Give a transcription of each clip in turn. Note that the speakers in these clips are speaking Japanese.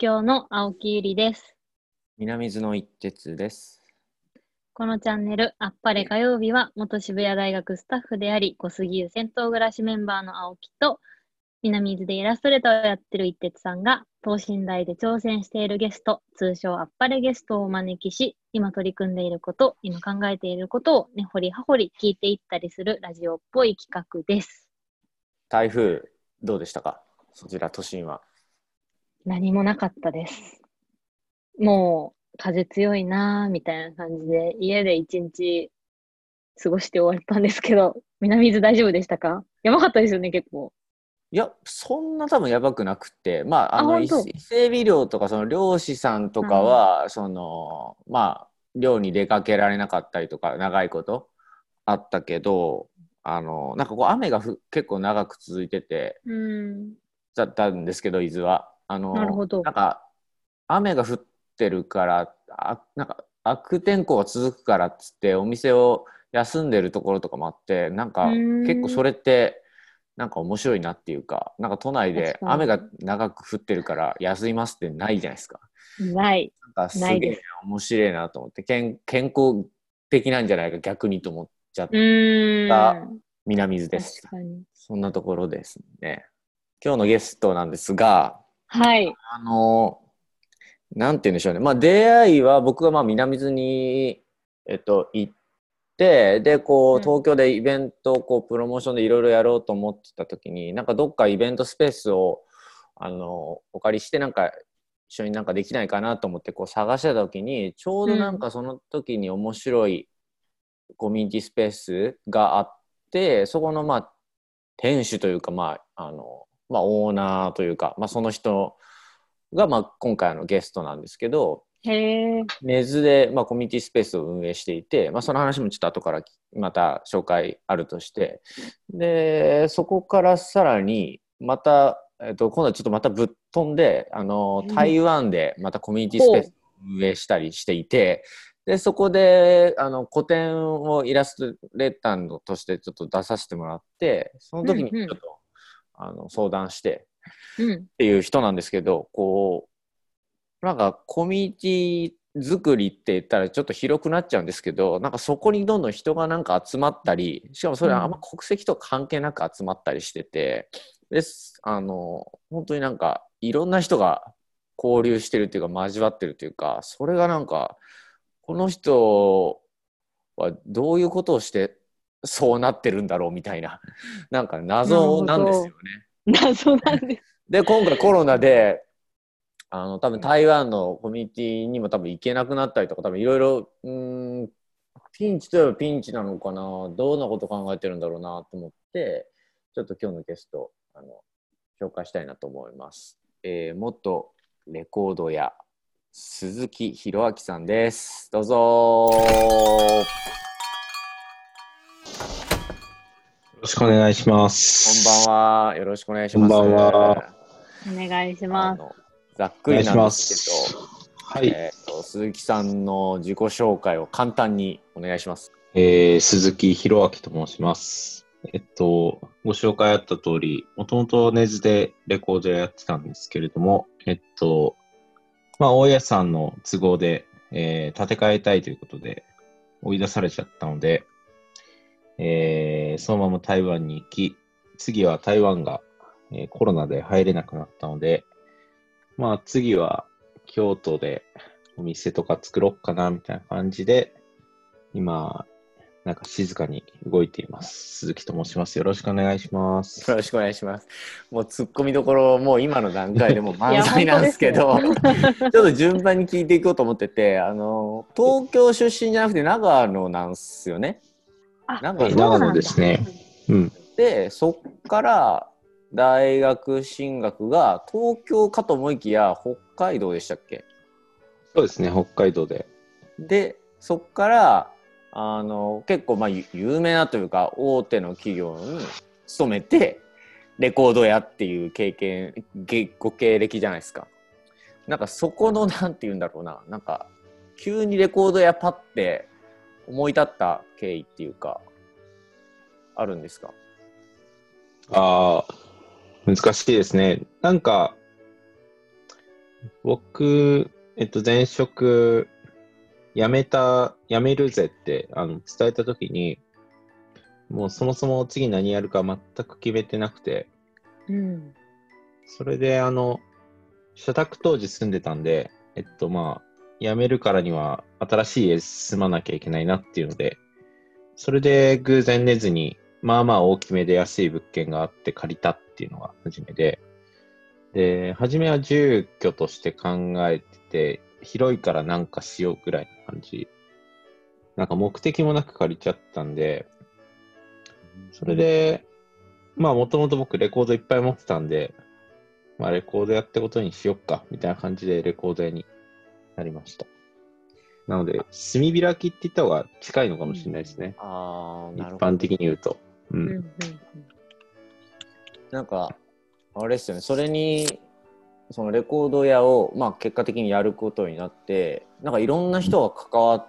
京の青木ゆりです。南津の一徹です。このチャンネル、あっぱれ火曜日は、元渋谷大学スタッフであり、小杉湯銭湯暮らしメンバーの青木と、南伊豆でイラストレーターをやってる一徹さんが、等身大で挑戦しているゲスト、通称あっぱれゲストをお招きし、今取り組んでいること、今考えていることを根掘り葉掘り聞いていったりするラジオっぽい企画です。台風どうでしたか？そちら都心は。何もなかったです。もう、風強いなぁ、みたいな感じで、家で一日過ごして終わったんですけど、南伊豆大丈夫でしたか？やばかったですよね、結構。いや、そんな多分やばくなくて、まあ、あの、伊伊勢海老とか、その漁師さんとかは、その、まあ、漁に出かけられなかったりとか、長いことあったけど、あの、なんかこう、雨がふ結構長く続いてて、うん。だったんですけど、伊豆は。あの、なるほどなんか、雨が降ってるから、あなんか、悪天候が続くからっつって、お店を休んでるところとかもあって、なんか、結構それって、なんか面白いなっていうか、なんか都内で雨が長く降ってるから休みますってないじゃないですか。ない。なんかすげえ面白いなと思って、健健康的なんじゃないか逆にと思っちゃったん。南水です。そんなところですね。今日のゲストなんですが、はい。あの、なんて言うんでしょうね。まあ、出会いは僕がまあ南津に、えっと、行って、で、こう東京でイベントをこう、プロモーションでいろいろやろうと思ってた時に、なんかどっかイベントスペースを、あの、お借りして、なんか、一緒になんかできないかなと思ってこう探してた時に、ちょうどなんかその時に面白いコミュニティスペースがあって、そこのまあ、店主というか、まあ、あの、まあ、オーナーというか、まあ、その人が、まあ、今回のゲストなんですけど、へえ。根津で、まあ、コミュニティスペースを運営していて、まあ、その話もちょっと後からまた紹介あるとして、で、そこからさらに、また、えっと、今度はちょっとまたぶっ飛んで、あの、うん台湾でまたコミュニティスペースを運営したりしていて、で、そこで、あの、個展をイラストレーターとしてちょっと出させてもらって、その時にうんうんちょっと、あの、相談して、うん。っていう人なんですけど、こう、なんかコミュニティ作りって言ったらちょっと広くなっちゃうんですけど、なんかそこにどんどん人がなんか集まったり、しかもそれはあんま国籍と関係なく集まったりしてて、です、あの、本当になんかいろんな人が交流してるっていうか交わってるっていうか、それがなんか、この人はどういうことをしてそうなってるんだろうみたいな、なんか謎なんですよね。謎なんです。で、今回コロナで、あの、多分台湾のコミュニティにも多分行けなくなったりとか、多分いろいろ、うーん、ピンチといえばピンチなのかな、どんなこと考えてるんだろうなと思って、ちょっと今日のゲスト、あの、紹介したいなと思います。えー、元レコード屋、鈴木弘明さんです。どうぞよろしくお願いしまこす。んばんは。よろしくお願いします。こんばんはお願いしあます。のざっくりなんですけど、はい、えーと鈴木さんの自己紹介を簡単にお願いします。えー鈴木弘明と申します。えっと、ご紹介あった通り、もともと根津でレコードやってたんですけれども、えっと、まあ、大家さんの都合で、えー建て替えたいということで、追い出されちゃったので、えーそのまま台湾に行き、次は台湾が、えーコロナで入れなくなったので、まあ次は京都でお店とか作ろっかなみたいな感じで、今、なんか静かに動いています。鈴木と申します。よろしくお願いします。よろしくお願いします。もう突っ込みどころ、もう今の段階でもう満載なんですけど、いや本当です ちょっと順番に聞いていこうと思ってて、あの、東京出身じゃなくて長野なんですよね。あ長野ですね。うん。で、そっから大学進学が東京かと思いきや北海道でしたっけ？そうですね、北海道で。でそっからあの結構まあゆ有名なというか大手の企業に勤めてレコード屋っていう経験げご経歴じゃないですかなんかそこのなんて言うんだろうななんか急にレコード屋パッて思い立った経緯っていうかあるんですか？ああ、難しいですね。なんか、僕、えっと、前職、辞めた、辞めるぜってあの伝えたときに、もうそもそも次何やるか全く決めてなくて、うん。それで、あの、社宅当時住んでたんで、えっと、まあ、辞めるからには新しい家住まなきゃいけないなっていうので、それで偶然寝ずに、まあまあ大きめで安い物件があって借りたっていうのが初めで、で、初めは住居として考えてて、広いからなんかしようぐらいの感じ。なんか目的もなく借りちゃったんで、それで、まあもともと僕レコードいっぱい持ってたんで、まあレコードやってことにしよっか、みたいな感じでレコード屋になりました。なので、炭開きって言った方が近いのかもしれないですね。ああ、一。般的に言うと。う。うんんうんなんか、あれですよね、それに、そのレコード屋を、まあ、結果的にやることになって、なんかいろんな人が関わっ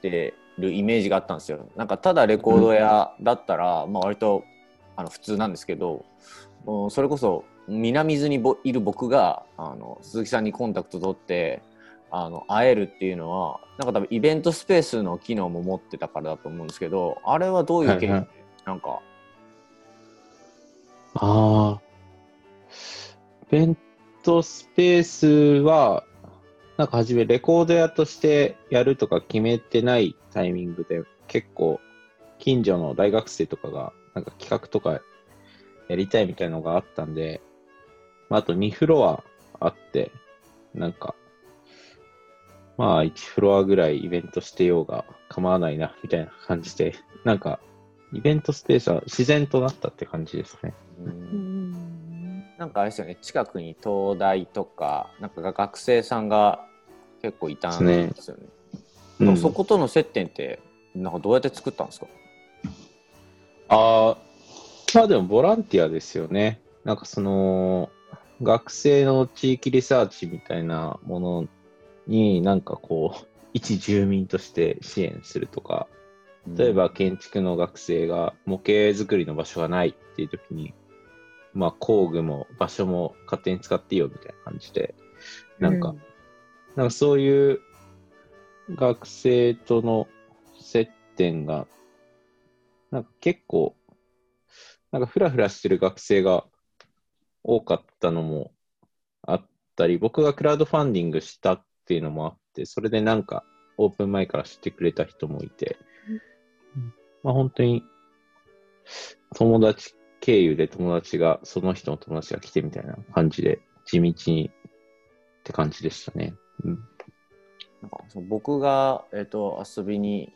てるイメージがあったんですよ。なんかただレコード屋だったら、まあ割とあの普通なんですけど、もうそれこそ南伊豆にぼいる僕があの鈴木さんにコンタクト取って、あの会えるっていうのはなんか多分イベントスペースの機能も持ってたからだと思うんですけどあれはどういう経緯で、はいはいなんか？ああ。イベントスペースは、なんか初めレコード屋としてやるとか決めてないタイミングで、結構近所の大学生とかが、なんか企画とかやりたいみたいなのがあったんで、まあ、あと2フロアあって、なんか、まあ1フロアぐらいイベントしてようが構わないな、みたいな感じで、なんか、イベントスペースは自然となったって感じですね。うんうんなんかあれですよね近くに東大とかなんか学生さんが結構いたんですよね。うんそことの接点ってなんかどうやって作ったんですか？ああ、まあでもボランティアですよね。なんかその、学生の地域リサーチみたいなものになんかこう、一住民として支援するとか、例えば建築の学生が模型作りの場所がないっていう時に、まあ工具も場所も勝手に使っていいよみたいな感じで、なんか、なんかそういう学生との接点が、なんか結構、なんかフラフラしてる学生が多かったのもあったり、僕がクラウドファンディングしたっていうのもあって、それでなんかオープン前から知ってくれた人もいて、まあ本当に友達経由で友達が、その人の友達が来てみたいな感じで、地道にって感じでしたね。うん。なんかその僕が、えっと遊びに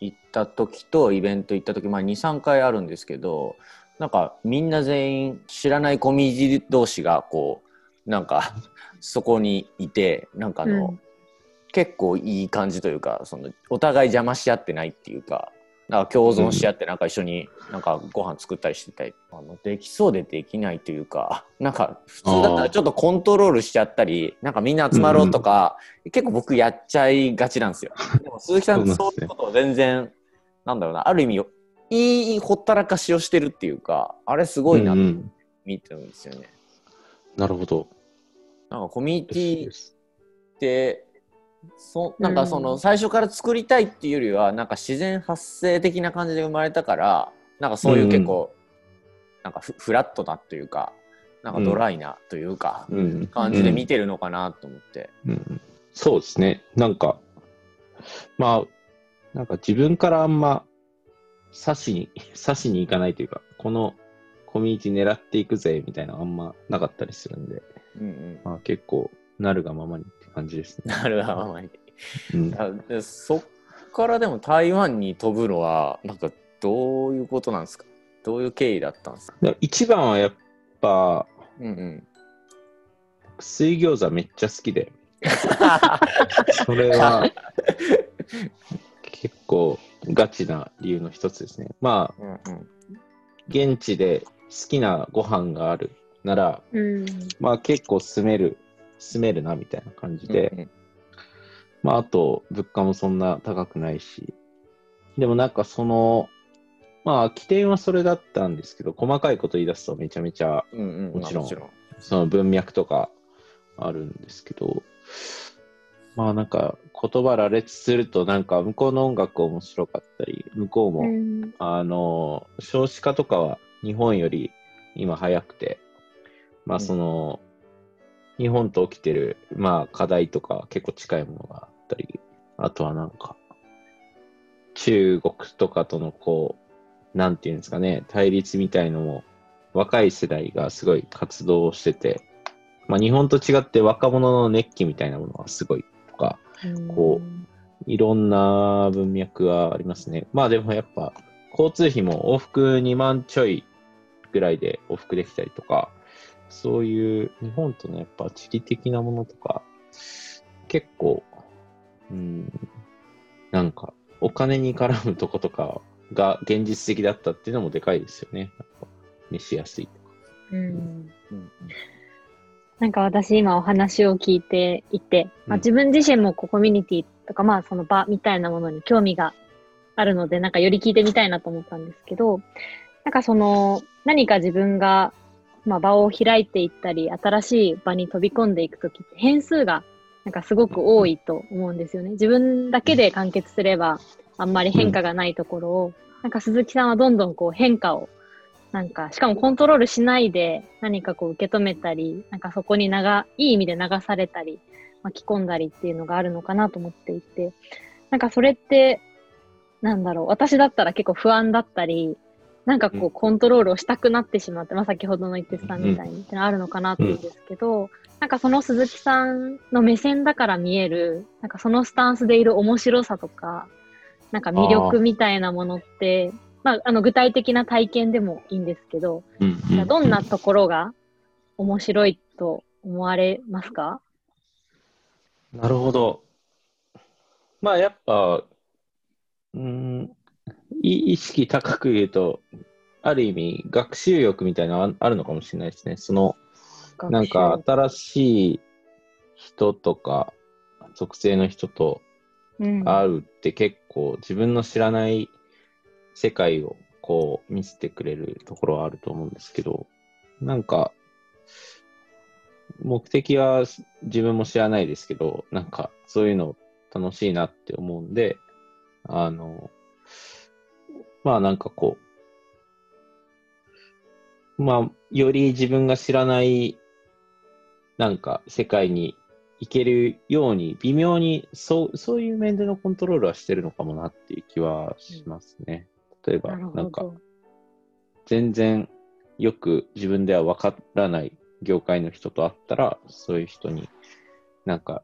行った時とイベント行った時、まあ、23回あるんですけどなんかみんな全員知らないコミュニティ同士がこうなんかそこにいてなんかあの、うん。結構いい感じというかそのお互い邪魔し合ってないっていうかなんか共存し合ってなんか一緒になんかご飯作ったりしてたり、あのできそうでできないというかなんか普通だったらちょっとコントロールしちゃったりなんかみんな集まろうとか、結構僕やっちゃいがちなんですよ。でも鈴木さんそういうことを全然なんだろうなある意味いいほったらかしをしてるっていうかあれすごいなってうんうん。見てるんですよね。なるほど。なんかコミュニティってそなんかその最初から作りたいっていうよりはなんか自然発生的な感じで生まれたからなんかそういう結構、なんかフフラットなというかなんかドライなというか、うん感じで見てるのかなと思って。うんうんそうですね。なんか、まあ、なんか自分からあんま刺しに、刺しに行かないというか、このコミュニティ狙っていくぜみたいなのあんまなかったりするんで、うんうん、まあ結構なるがままにって感じですね。なるほどうん、あでそっからでも台湾に飛ぶのはなんかどういうことなんですか？どういう経緯だったんですか？で一番はやっぱ、うんうん。水餃子めっちゃ好きで、それは結構ガチな理由の一つですね。まあ、うんうん。現地で好きなご飯があるなら、うん。まあ結構住める、住めるなみたいな感じで、うんうん。まああと物価もそんな高くないし、でもなんかその、まあ起点はそれだったんですけど、細かいこと言い出すとめちゃめちゃうんうん。もちろんまあその文脈とかあるんですけど、まあなんか言葉羅列するとなんか向こうの音楽面白かったり、向こうも、うん。あの、少子化とかは日本より今早くて、まあその、日本と起きてる、まあ課題とか結構近いものがあったり、あとはなんか、中国とかとのこう、なんていうんですかね、対立みたいのも、若い世代がすごい活動をしてて、まあ日本と違って若者の熱気みたいなものがすごいこいろんな文脈がありますね。まあでもやっぱ、交通費も往復2万ちょいぐらいで往復できたりとか、そういう日本とのやっぱ地理的なものとか、結構、うん、なんかお金に絡むとことかが現実的だったっていうのもでかいですよね。やっぱ見しやすいとか。うんうんなんか私今お話を聞いていて、まあ、うん自分自身もこうコミュニティとかまあその場みたいなものに興味があるので、なんかより聞いてみたいなと思ったんですけど、なんかその何か自分がまあ場を開いていったり、新しい場に飛び込んでいくときって変数がなんかすごく多いと思うんですよね。自分だけで完結すればあんまり変化がないところを、なんか鈴木さんはどんどんこう変化をなんか、しかもコントロールしないで何かこう受け止めたり、なんかそこに流、いい意味で流されたり、巻き込んだりっていうのがあるのかなと思っていて、なんかそれって、なんだろう、私だったら結構不安だったり、なんかこうん。うコントロールをしたくなってしまって、まあ先ほどの一徹さんみたいにってのあるのかなと思うんですけど、なんかその鈴木さんの目線だから見える、なんかそのスタンスでいる面白さとか、なんか魅力みたいなものって、まあ、あの具体的な体験でもいいんですけど、うんじゃあどんなところが面白いと思われますか？なるほど。まあやっぱ、うーん、い意識高く言うと、ある意味学習欲みたいなのああるのかもしれないですね。その、なんか新しい人とか、属性の人とうん、会うって結構自分の知らない世界をこう見せてくれるところはあると思うんですけど、なんか、目的は自分も知らないですけど、なんかそういうの楽しいなって思うんで、あの、まあなんかこう、まあ、より自分が知らない、なんか世界に行けるように、微妙にそう、そういう面でのコントロールはしてるのかもなっていう気はしますね。例えば、なんか、ど。全然よく自分では分からない業界の人と会ったら、そういう人になんか、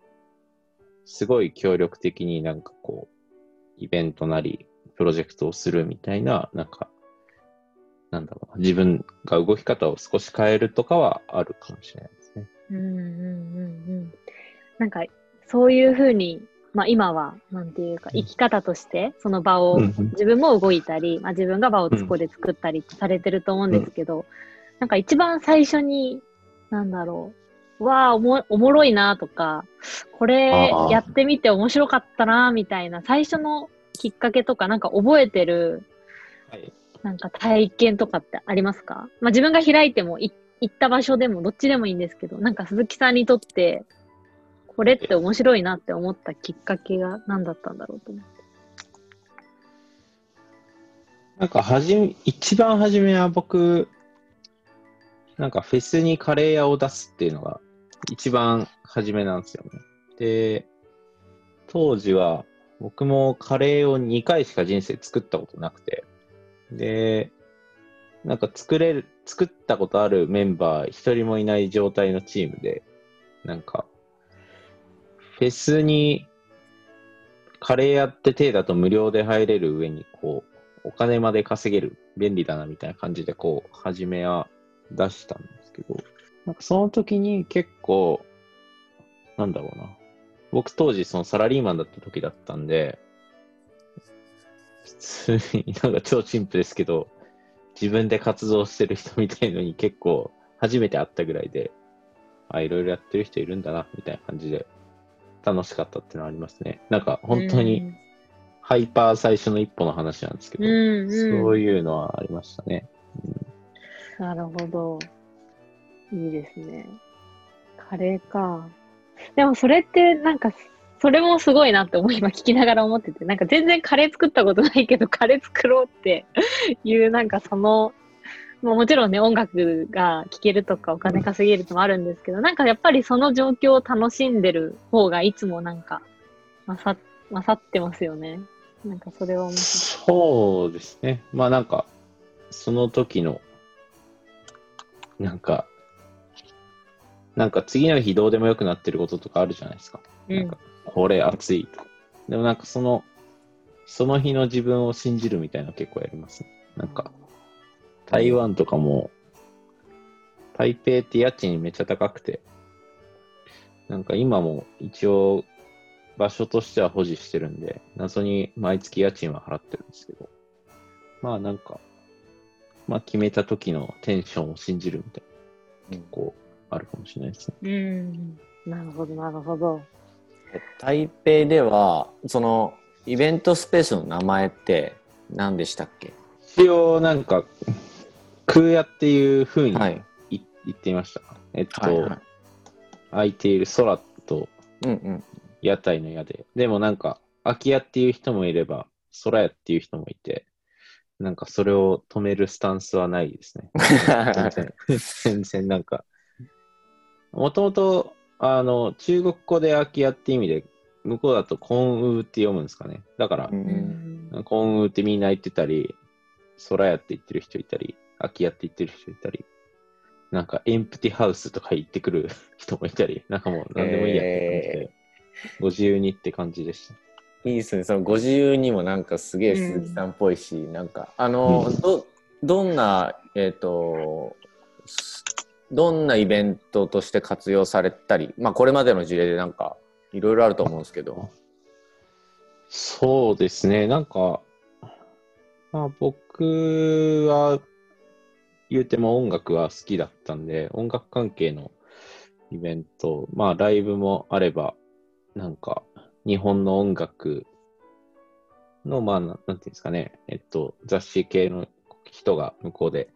すごい協力的になんかこう、イベントなり、プロジェクトをするみたいな、なんか、なんだろうな、自分が動き方を少し変えるとかはあるかもしれないですね。うんうんうんうん。なんか、そういうふうに、まあ今は、なんていうか、生き方として、その場を、うん自分も動いたり、まあ、自分が場をそこで作ったりされてると思うんですけど、なんか一番最初に、なんだろう、わあおも、おもろいなとか、これやってみて面白かったなみたいな、最初のきっかけとか、なんか覚えてる、はい。なんか体験とかってありますか？まあ自分が開いても、い行った場所でも、どっちでもいいんですけど、なんか鈴木さんにとって、これって面白いなって思ったきっかけが何だったんだろうと思って。なんかはじめ、一番初めは僕、なんかフェスにカレー屋を出すっていうのが一番初めなんですよね。で、当時は僕もカレーを2回しか人生作ったことなくて、で、なんか作れる、作ったことあるメンバー一人もいない状態のチームで、なんか、フェスにカレーやって手だと無料で入れる上に、こう、お金まで稼げる、便利だなみたいな感じで、こう、初めは出したんですけど、なんかその時に結構、なんだろうな。僕当時そのサラリーマンだった時だったんで、普通になんか超シンプルですけど、自分で活動してる人みたいのに結構初めて会ったぐらいで、あ、いろいろやってる人いるんだな、みたいな感じで楽しかったっていうのはありますね。なんか本当にハイパー最初の一歩の話なんですけど、うん、うんうん、そういうのはありましたね。なるほど。いいですね。カレーか。でもそれってなんか、それもすごいなって思い今聞きながら思ってて、なんか全然カレー作ったことないけど、カレー作ろうっていう、なんかその、もうもちろんね、音楽が聴けるとかお金稼げるともあるんですけど、なんかやっぱりその状況を楽しんでる方がいつもなんか、勝勝ってますよね。なんかそれは面白そうですね。まあなんか、その時の、なんか、なんか次の日どうでもよくなってることとかあるじゃないですか。い。なんか、これ暑いとか。でもなんかその、その日の自分を信じるみたいなの結構やりますね。なんか、台湾とかも、台北って家賃めっちゃ高くて、なんか今も一応場所としては保持してるんで、謎に毎月家賃は払ってるんですけど、まあなんか、まあ決めた時のテンションを信じるみたいな、結構あるかもしれないですね。うん。なるほど、なるほど。台北では、その、イベントスペースの名前って何でしたっけ？一応なんか、空屋っていう風にはい。い言っていました。えっと、はい、はい。空いている空とうんうん。屋台の屋で。でもなんか、空き家っていう人もいれば、空屋っていう人もいて、なんかそれを止めるスタンスはないですね。全然、全然なんか、もともと、あの、中国語で空き家って意味で、向こうだとコンウーって読むんですかね。だからう、うんん。コンウーってみんな言ってたり、空屋って言ってる人いたり、空き家って言ってる人いたり、なんかエンプティハウスとか言ってくる 人もいたり、なんかもう何でもいいやって感じで、ご自由にって感じでした。いいですね。その50にもなんかすげえ鈴木さんっぽいし、なんか、あの、うんど、どんな、えっ、と、すどんなイベントとして活用されたり、まあこれまでの事例でなんか、いろいろあると思うんですけど。そうですね、なんか、まあ僕は言うても音楽は好きだったんで、音楽関係のイベント、まあライブもあれば、なんか日本の音楽の、まあなんていうんですかね、えっと、雑誌系の人が向こうで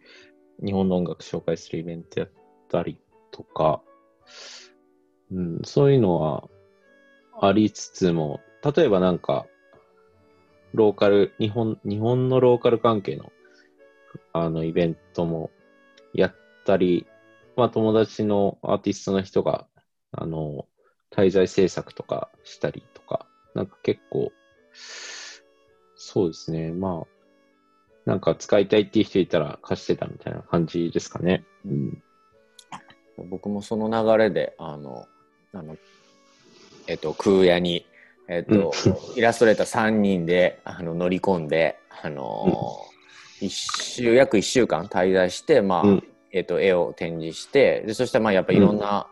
日本の音楽紹介するイベントやったりとか、うん、そういうのはありつつも、例えばなんか、ローカル、日本、日本のローカル関係の、あの、イベントもやったり、まあ、友達のアーティストの人が、あの、滞在制作とかしたりとか、なんか結構、そうですね、まあ、なんか使いたいっていう人いたら貸してたみたいな感じですかね。うん。僕もその流れで、あの、あの、えっ、と、空屋に、えっ、と、イラストレーター3人で、あの、乗り込んで、あの一週、約1週間滞在して、まあ、うん。えっ、と、絵を展示して、で、そしてまあ、やっぱいろんな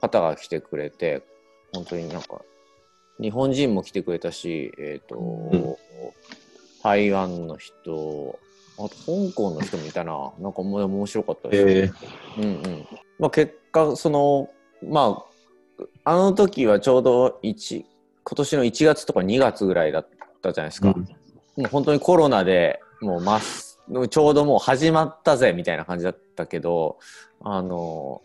方が来てくれて、本当になんか、日本人も来てくれたし、えっ、と、ん。台湾の人、あと香港の人もいたな。なんかもう面白かったです。え。うんうん。まあ、結果そのまああの時はちょうど1今年の1月とか2月ぐらいだったじゃないですか、うん。もう本当にコロナでもうますちょうどもう始まったぜみたいな感じだったけどあの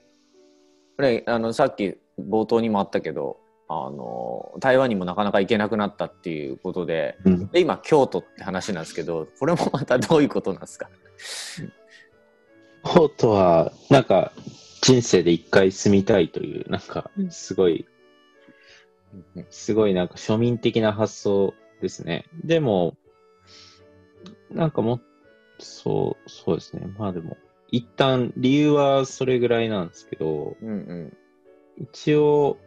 ねあのさっき冒頭にもあったけどあの台湾にもなかなか行けなくなったっていうことでうん。で今京都って話なんですけどこれもまたどういうことなんですか？京都は、なんか、人生で一回住みたいという、なんかう、ん。すごい、すごいなんか庶民的な発想ですね。でも、なんかも、そう、そうですね。まあでも、一旦理由はそれぐらいなんですけど、うんうん。一応、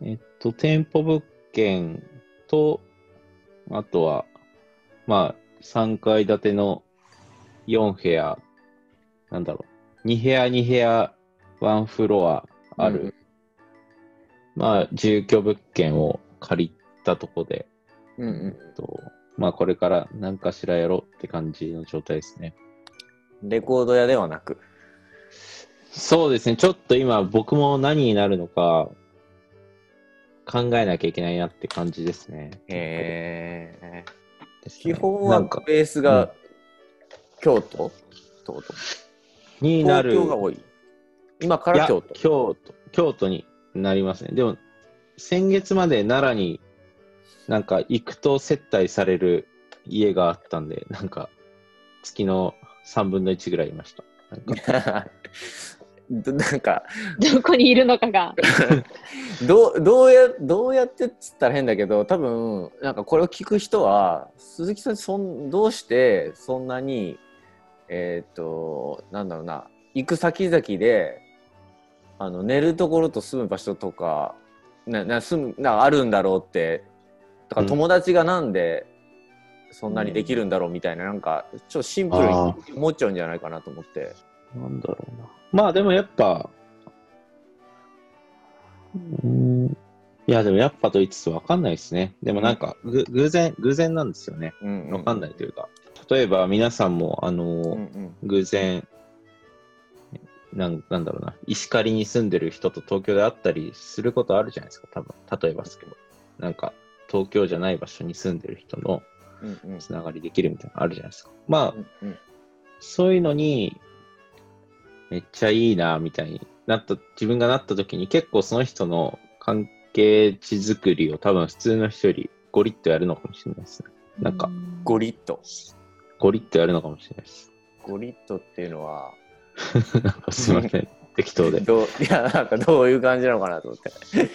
えっと、店舗物件と、あとは、まあ、3階建ての4部屋、なんだろう、2部屋、2部屋、1フロアある、うん。まあ、住居物件を借りたとこで、うんうん。えっと、まあ、これから何かしらやろうって感じの状態ですね。レコード屋ではなく。そうですね、ちょっと今、僕も何になるのか考えなきゃいけないなって感じですね。へえ。ですね基本はベースが京都？ってこと？になる東京が多い。今から京都。京都。京都になりますね。でも、先月まで奈良になんか行くと接待される家があったんで、なんか月の3分の1ぐらいいました。なんか どなんかどこにいるのかが。どうどうやどうやってっつったら変だけど多分なんかこれを聞く人は鈴木さんそんどうしてそんなにえっ、となんだろうな行く先々であの寝るところと住む場所とかなな住むなあるんだろうってだからうん友達がなんでそんなにできるんだろうみたいな、なんかちょっとシンプルにあ思っちゃうんじゃないかなと思って。なんだろうな。まあでもやっぱ、うーん、いやでもやっぱと言いつつわかんないですね。でもなんかぐ偶然、偶然なんですよね。うんわかんないというか。例えば皆さんも、あのーうんうん偶然なん、なんだろうな、石狩に住んでる人と東京で会ったりすることあるじゃないですか、多分例えばですけど。なんか、東京じゃない場所に住んでる人のつながりできるみたいなのあるじゃないですか。まあ、うんうんそういうのに、めっちゃいいな、みたいになった、自分がなった時に結構その人の関係値作りを多分普通の人よりゴリッとやるのかもしれないですね。なんかゴリッと。ゴリッとやるのかもしれないです。ゴリッとっていうのは、なんかすいません、適当で。どういや、なんかどういう感じなのかなと思って。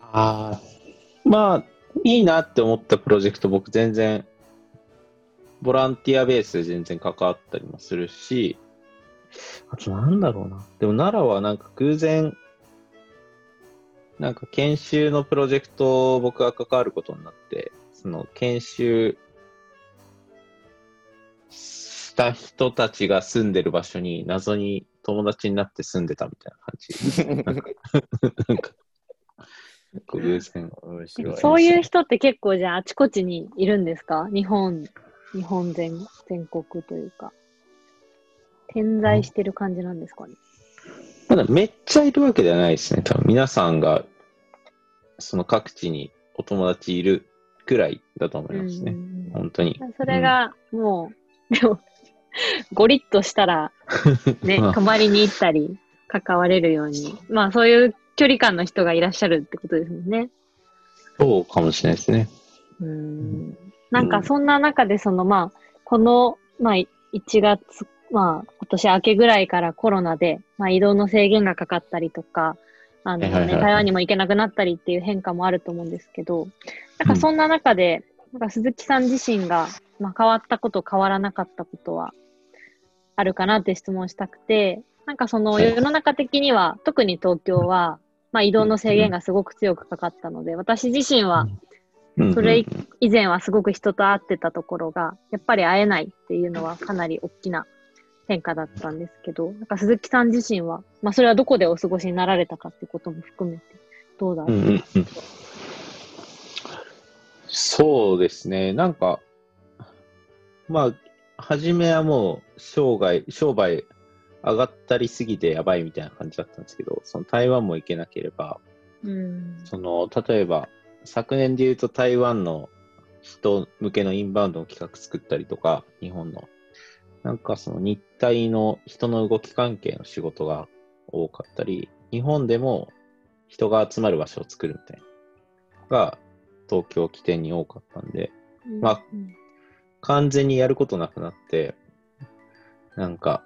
ああ。まあ、いいなって思ったプロジェクト、僕全然、ボランティアベースで全然関わったりもするし、あとなんだろうな。でも奈良はなんか偶然、なんか研修のプロジェクトを僕が関わることになって、その研修した人たちが住んでる場所に謎に友達になって住んでたみたいな感じ。なんか、なんか偶然。面白い。そういう人って結構じゃああちこちにいるんですか？日本、日本全全国というか。点在してる感じなんですかね？ただめっちゃいるわけではないですね。多分皆さんが、その各地にお友達いるくらいだと思いますね。うん本当に。それがもう、でも、ゴリッとしたら、ね、ま あ泊まりに行ったり、関われるように、まあそういう距離感の人がいらっしゃるってことですもんね。そうかもしれないですね。うん。なんかそんな中でそのまあ、この、まあ1月、まあ今年明けぐらいからコロナで、まあ移動の制限がかかったりとか、あのね、台湾にも行けなくなったりっていう変化もあると思うんですけど、なんかそんな中で、なんか鈴木さん自身が、まあ、変わったこと、変わらなかったことはあるかなって質問したくて、なんかそのはい。世の中的には、特に東京は、まあ移動の制限がすごく強くかかったので、私自身はうん。それ以前はすごく人と会ってたところが、やっぱり会えないっていうのはかなり大きな変化だったんですけど、なんか鈴木さん自身は、まあそれはどこでお過ごしになられたかってことも含めて、どうだろう、うん。そうですね。なんか、まあ、初めはもう、生涯、商売上がったりすぎてやばいみたいな感じだったんですけど、その台湾も行けなければ、うん。その、例えば、昨年で言うと台湾の人向けのインバウンドの企画作ったりとか、日本の。なんかその日体の人の動き関係の仕事が多かったり、日本でも人が集まる場所を作るみたいな。が、東京起点に多かったんで、まあうん完全にやることなくなって、なんか、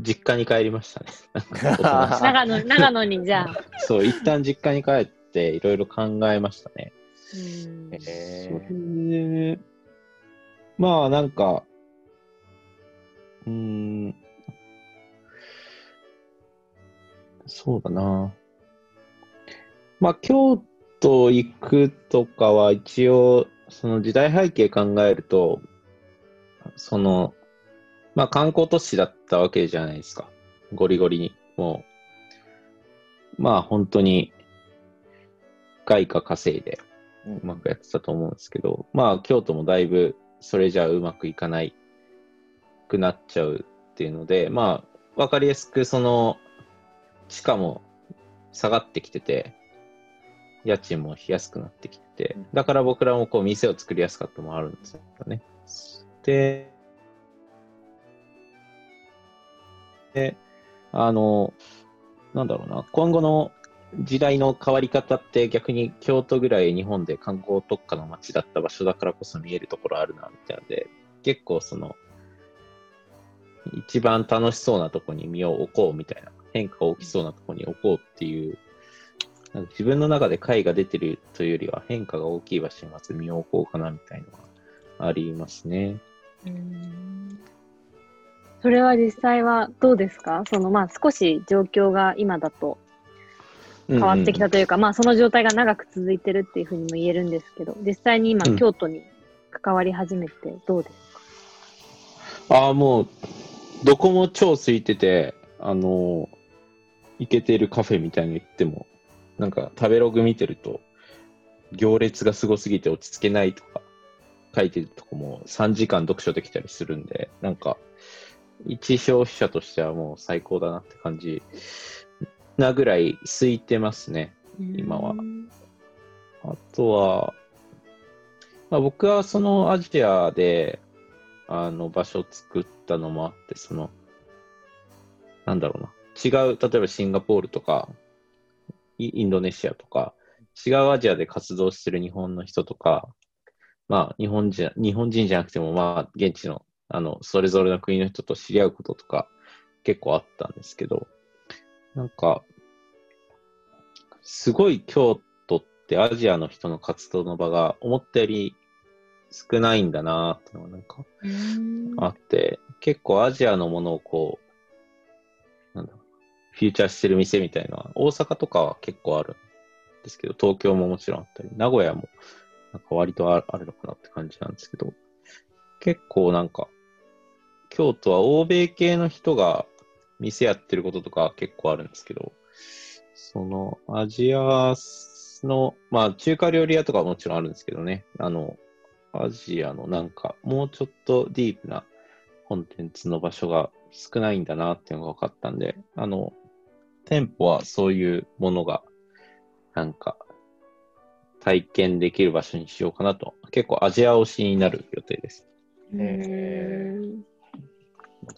実家に帰りましたね。長野、長野にじゃあ、そう、一旦実家に帰っていろいろ考えましたね。うんえそれで、まあなんか、うーん、そうだな。まあ京都行くとかは一応、その時代背景考えると、その、まあ観光都市だったわけじゃないですか。ゴリゴリに。もう、まあ本当に、外貨稼いで、うまくやってたと思うんですけど、まあ、京都もだいぶそれじゃうまくいかないくなっちゃうっていうので、まあ、わかりやすくその、地価も下がってきてて、家賃も安くなってきてて、だから僕らもこう店を作りやすかったのもあるんですよね。で、であの、なんだろうな、今後の時代の変わり方って逆に京都ぐらい日本で観光特化の街だった場所だからこそ見えるところあるなみたいなんで、結構その、一番楽しそうなとこに身を置こうみたいな、変化が起きそうなとこに置こうっていう、なんか自分の中で解が出てるというよりは変化が大きい場所にまず身を置こうかなみたいなのがありますね。うんそれは実際はどうですか？そのまあ少し状況が今だと変わってきたというか、まあその状態が長く続いてるっていうふうにも言えるんですけど、実際に今、うん。京都に関わり始めてどうですか、ああ、もう、どこも超空いてて、あのー行けてるカフェみたいに行っても、なんか食べログ見てると、行列がすごすぎて落ち着けないとか書いてるとこも3時間読書できたりするんで、なんか、一消費者としてはもう最高だなって感じなぐらい空いてますね。今はあとは、まあ、僕はそのアジアで、あの場所を作ったのもあって、その、なんだろうな。違う、例えばシンガポールとか、イインドネシアとか、違うアジアで活動してる日本の人とか、まあ、日本人、日本人じゃなくても、まあ、現地の、あの、それぞれの国の人と知り合うこととか、結構あったんですけど、なんか、すごい京都ってアジアの人の活動の場が思ったより少ないんだなっていうのがなんかうん。あって、結構アジアのものをこう、なんだろう、フューチャーしてる店みたいな大阪とかは結構あるんですけど、東京ももちろんあったり、名古屋もなんか割とああるのかなって感じなんですけど、結構なんか、京都は欧米系の人が店やってることとか結構あるんですけど、そのアジアの、まあ中華料理屋とかはもちろんあるんですけどね、あの、アジアのなんかもうちょっとディープなコンテンツの場所が少ないんだなっていうのが分かったんで、あの、店舗はそういうものがなんか体験できる場所にしようかなと、結構アジア推しになる予定です。へまた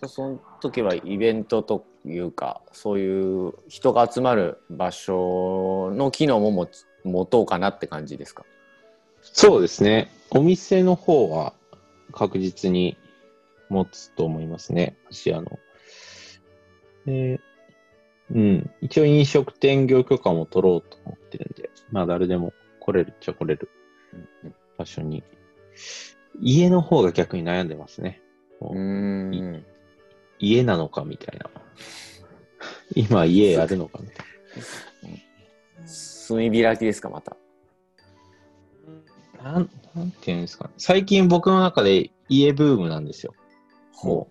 その時はイベントというかそういう人が集まる場所の機能も持とうかなって感じですか？そうですね。お店の方は確実に持つと思いますね、アジアの。で、うん。一応飲食店業許可も取ろうと思ってるんで、まあ誰でも来れるっちゃ来れる場所に。家の方が逆に悩んでますね。うん家なのかみたいな。今家やるのかみたい炭開きですかまたな。なん、なんていうんですかね。最近僕の中で家ブームなんですよ。も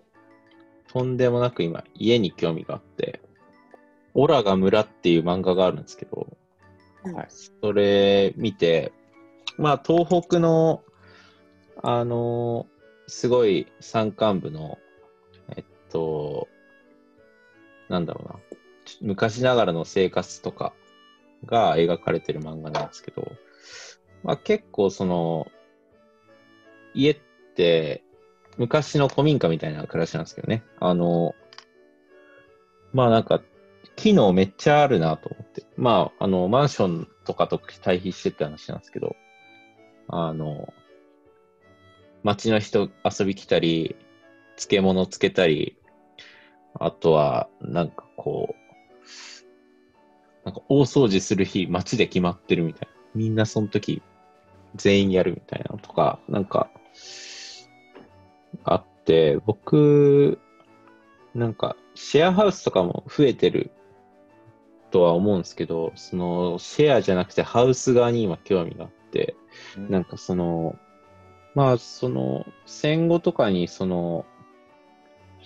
う、とんでもなく今、家に興味があって、オラが村っていう漫画があるんですけど、はいそれ見て、まあ、東北の、あのすごい山間部の、と、なんだろうな、昔ながらの生活とかが描かれてる漫画なんですけど、まあ、結構その、家って、昔の古民家みたいな暮らしなんですけどね。あの、まあなんか、機能めっちゃあるなと思って。まあ、あの、マンションとかと対比してって話なんですけど、あの、街の人遊び来たり、漬物つけたり、あとは、なんかこう、なんか大掃除する日、街で決まってるみたいな。みんなその時、全員やるみたいなのとか、なんか、あって、僕、なんか、シェアハウスとかも増えてるとは思うんですけど、その、シェアじゃなくてハウス側に今興味があって、なんかその、まあ、その、戦後とかにその、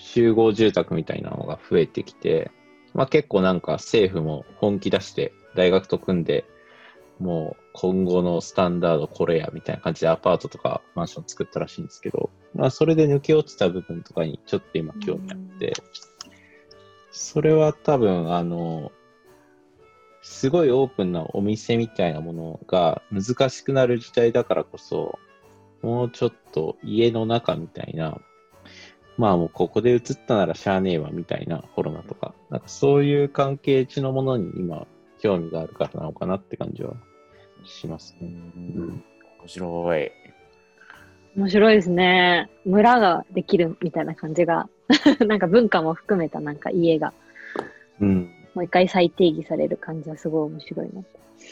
集合住宅みたいなのが増えてきて、まあ結構なんか政府も本気出して大学と組んで、もう今後のスタンダードこれやみたいな感じでアパートとかマンション作ったらしいんですけど、まあそれで抜け落ちた部分とかにちょっと今興味あって、それは多分あの、すごいオープンなお店みたいなものが難しくなる時代だからこそ、もうちょっと家の中みたいな、まあもうここで映ったならしゃあねえわみたいなコロナとか、なんかそういう関係値のものに今、興味があるからなのかなって感じはしますうね。ん面白い。面白いですね。村ができるみたいな感じが、なんか文化も含めたなんか家がうん。もう一回再定義される感じはすごい面白いな。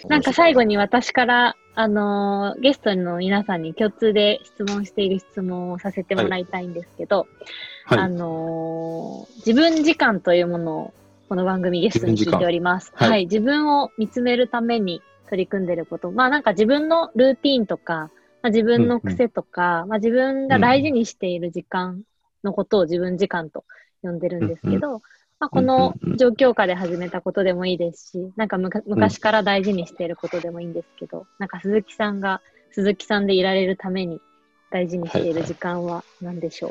なんか最後に私から、あのーゲストの皆さんに共通で質問している質問をさせてもらいたいんですけど、あはい。のー自分時間というものをこの番組ゲストに聞いております。はいはい。自分を見つめるために取り組んでいること。まあなんか自分のルーティーンとか、まあ、自分の癖とか、まあ自分が大事にしている時間のことを自分時間と呼んでるんですけど、まあこのうんうんうん状況下で始めたことでもいいですし、なんかむか昔から大事にしていることでもいいんですけど、なんか鈴木さんが鈴木さんでいられるために大事にしている時間は何でしょ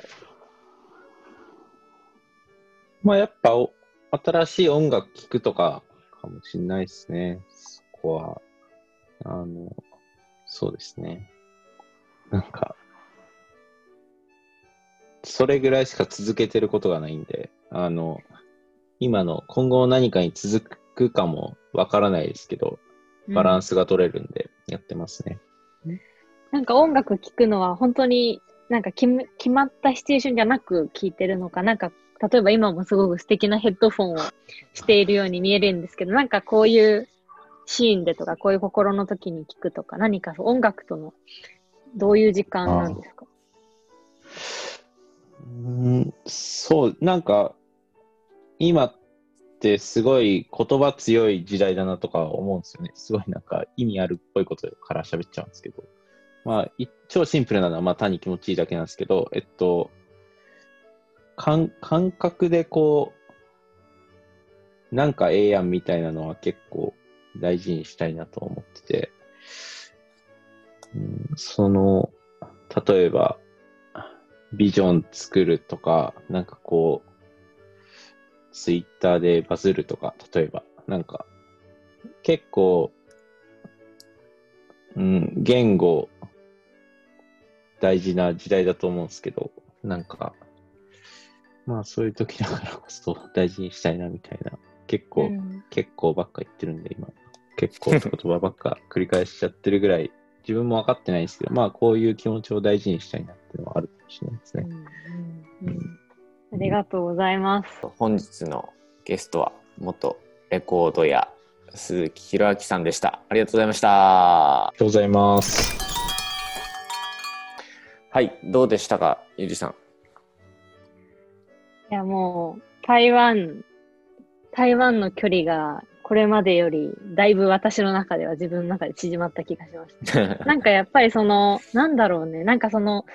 う、まあやっぱお新しい音楽聴くとかかもしれないですね。そこは。あの、そうですね。なんか、それぐらいしか続けてることがないんで、あの、今の今後何かに続くかもわからないですけど、バランスが取れるんでやってますね。なんか音楽聴くのは本当になんか決まったシチュエーションじゃなく聴いてるのか、なんか例えば今もすごく素敵なヘッドフォンをしているように見えるんですけど、なんかこういうシーンでとか、こういう心の時に聴くとか、何か音楽とのどういう時間なんですか？うー。んそう、なんか、今ってすごい言葉強い時代だなとか思うんですよね。すごいなんか意味あるっぽいことから喋っちゃうんですけど。まあ、い超シンプルなのは、まあ単に気持ちいいだけなんですけど、えっと、感感覚でこう、なんかええやんみたいなのは結構大事にしたいなと思ってて、うん、その、例えば、ビジョン作るとか、なんかこう、ツイッターでバズるとか、例えば、なんか、結構、うん、言語、大事な時代だと思うんですけど、なんか、まあそういう時だからこそ大事にしたいなみたいな、結構、うん結構ばっか言ってるんで、今。結構言葉ばっか繰り返しちゃってるぐらい、自分も分かってないんですけど、まあこういう気持ちを大事にしたいなっていうのはあるかもしれないですね。うんうんうんありがとうございます。本日のゲストは元レコード屋鈴木弘明さんでした。ありがとうございました。ありがとうございます。はい、どうでしたか、ゆりさん？いやもう、台湾、台湾の距離がこれまでよりだいぶ私の中では自分の中で縮まった気がしました。なんかやっぱりその、なんだろうね、なんかその、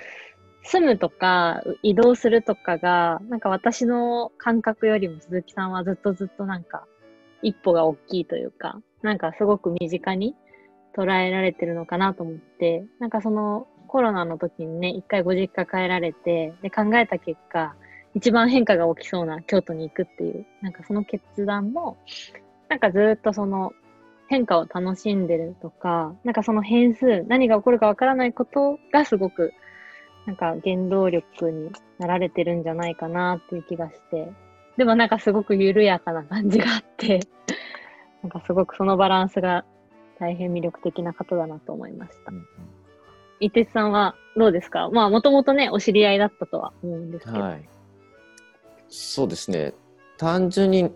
住むとか移動するとかが、なんか私の感覚よりも鈴木さんはずっとずっとなんか一歩が大きいというか、なんかすごく身近に捉えられてるのかなと思って、なんかそのコロナの時にね、一回ご実家帰られて、で考えた結果、一番変化が起きそうな京都に行くっていう、なんかその決断も、なんかずっとその変化を楽しんでるとか、なんかその変数、何が起こるかわからないことがすごく、なんか原動力になられてるんじゃないかなっていう気がして、でもなんかすごく緩やかな感じがあって、なんかすごくそのバランスが大変魅力的な方だなと思いました。伊鉄さんはどうですか？まあもともとね、お知り合いだったとは思うんですけど。はい。そうですね。単純に流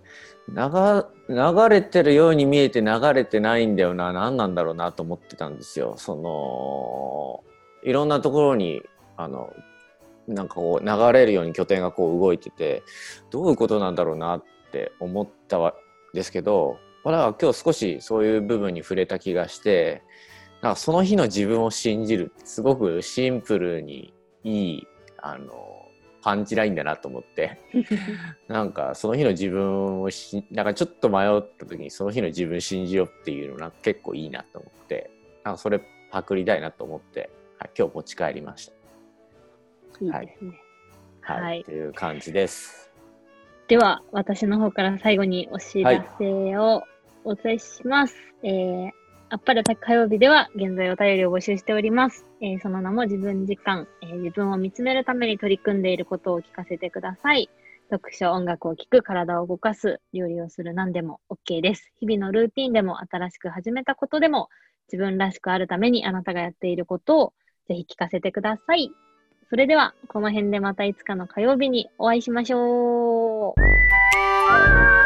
流れてるように見えて流れてないんだよな何なんだろうなと思ってたんですよ。そのいろんなところにあのなんかこう流れるように拠点がこう動いててどういうことなんだろうなって思ったわですけどまあだから今日少しそういう部分に触れた気がしてなんかその日の自分を信じるすごくシンプルにいいあのパンチラインだなと思って なんかその日の自分をしなんかちょっと迷った時にその日の自分信じようっていうのが結構いいなと思ってなんかそれパクりたいなと思って、はい、今日持ち帰りました。いいですね。はい、はい、という感じです。では、私の方から最後にお知らせをお伝えします。はい、えー、あっぱれ火曜日では現在お便りを募集しております。えー、その名も自分時間、えー、自分を見つめるために取り組んでいることを聞かせてください。読書、音楽を聴く、体を動かす、料理をする、何でも OK です。日々のルーティンでも、新しく始めたことでも、自分らしくあるためにあなたがやっていることをぜひ聞かせてください。それでは、この辺でまたいつかの火曜日にお会いしましょう。